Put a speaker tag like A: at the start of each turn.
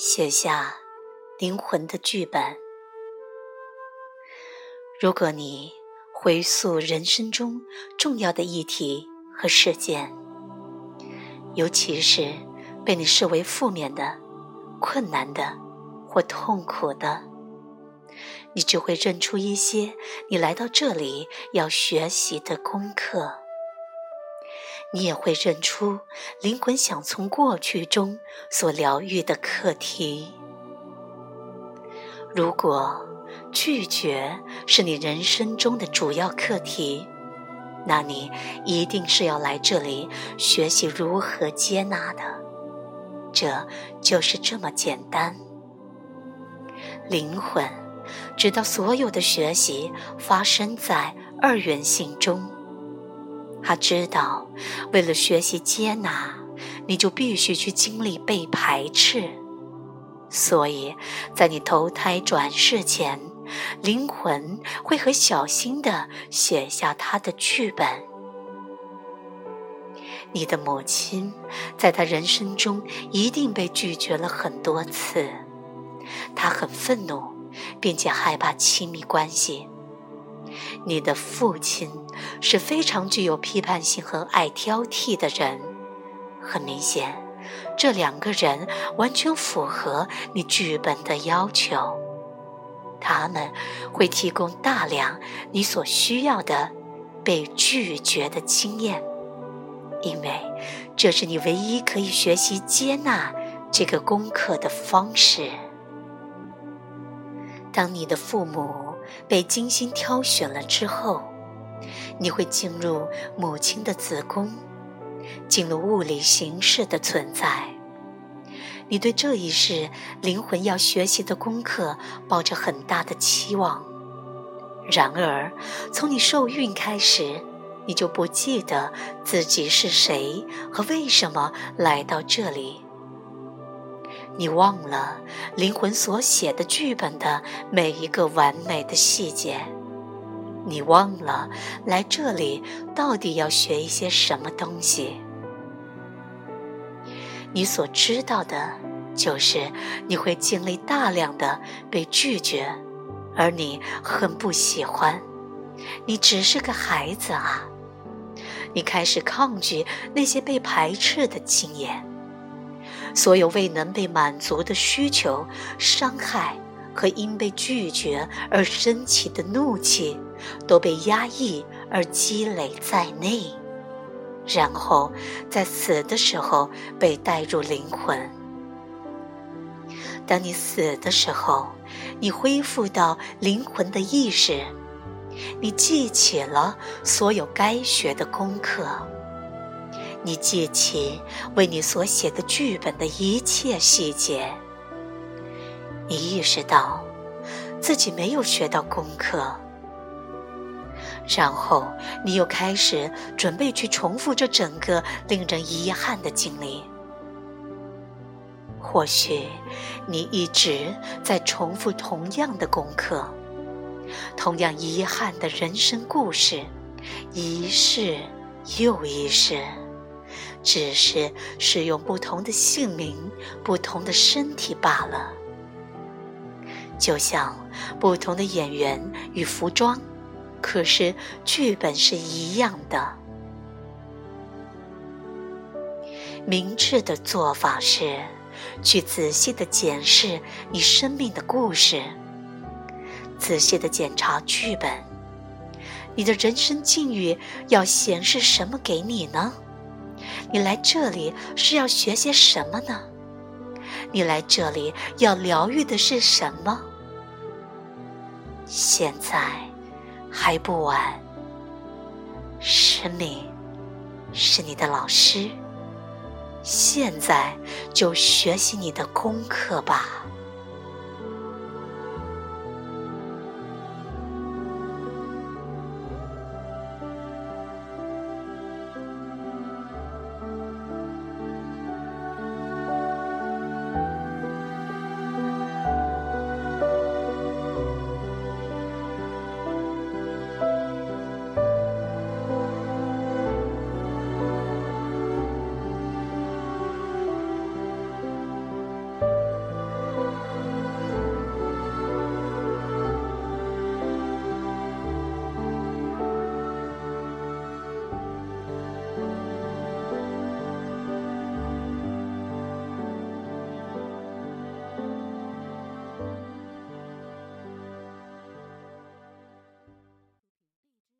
A: 写下灵魂的剧本。如果你回溯人生中重要的议题和事件，尤其是被你视为负面的、困难的或痛苦的，你只会认出一些你来到这里要学习的功课。你也会认出灵魂想从过去中所疗愈的课题。如果，拒绝是你人生中的主要课题，那你一定是要来这里学习如何接纳的。这就是这么简单。灵魂直到所有的学习发生在二元性中，他知道为了学习接纳，你就必须去经历被排斥。所以在你投胎转世前。灵魂会很小心地写下他的剧本。你的母亲在他人生中一定被拒绝了很多次，他很愤怒，并且害怕亲密关系。你的父亲是非常具有批判性和爱挑剔的人，很明显，这两个人完全符合你剧本的要求。他们会提供大量你所需要的被拒绝的经验，因为这是你唯一可以学习接纳这个功课的方式。当你的父母被精心挑选了之后，你会进入母亲的子宫，进入物理形式的存在。你对这一世灵魂要学习的功课抱着很大的期望，然而从你受孕开始，你就不记得自己是谁和为什么来到这里。你忘了灵魂所写的剧本的每一个完美的细节，你忘了来这里到底要学一些什么东西。你所知道的，就是你会经历大量的被拒绝，而你很不喜欢。你只是个孩子啊！你开始抗拒那些被排斥的经验，所有未能被满足的需求、伤害和因被拒绝而升起的怒气，都被压抑而积累在内。然后，在死的时候被带入灵魂。当你死的时候，你恢复到灵魂的意识，你记起了所有该学的功课，你记起为你所写的剧本的一切细节。你意识到自己没有学到功课。然后，你又开始准备去重复这整个令人遗憾的经历。或许，你一直在重复同样的功课，同样遗憾的人生故事，一世又一世，只是使用不同的姓名、不同的身体罢了。就像不同的演员与服装。可是，剧本是一样的。明智的做法是，去仔细的检视你生命的故事，仔细的检查剧本。你的人生境遇要显示什么给你呢？你来这里是要学些什么呢？你来这里要疗愈的是什么？现在。还不晚，生命是你的老师，现在就学习你的功课吧。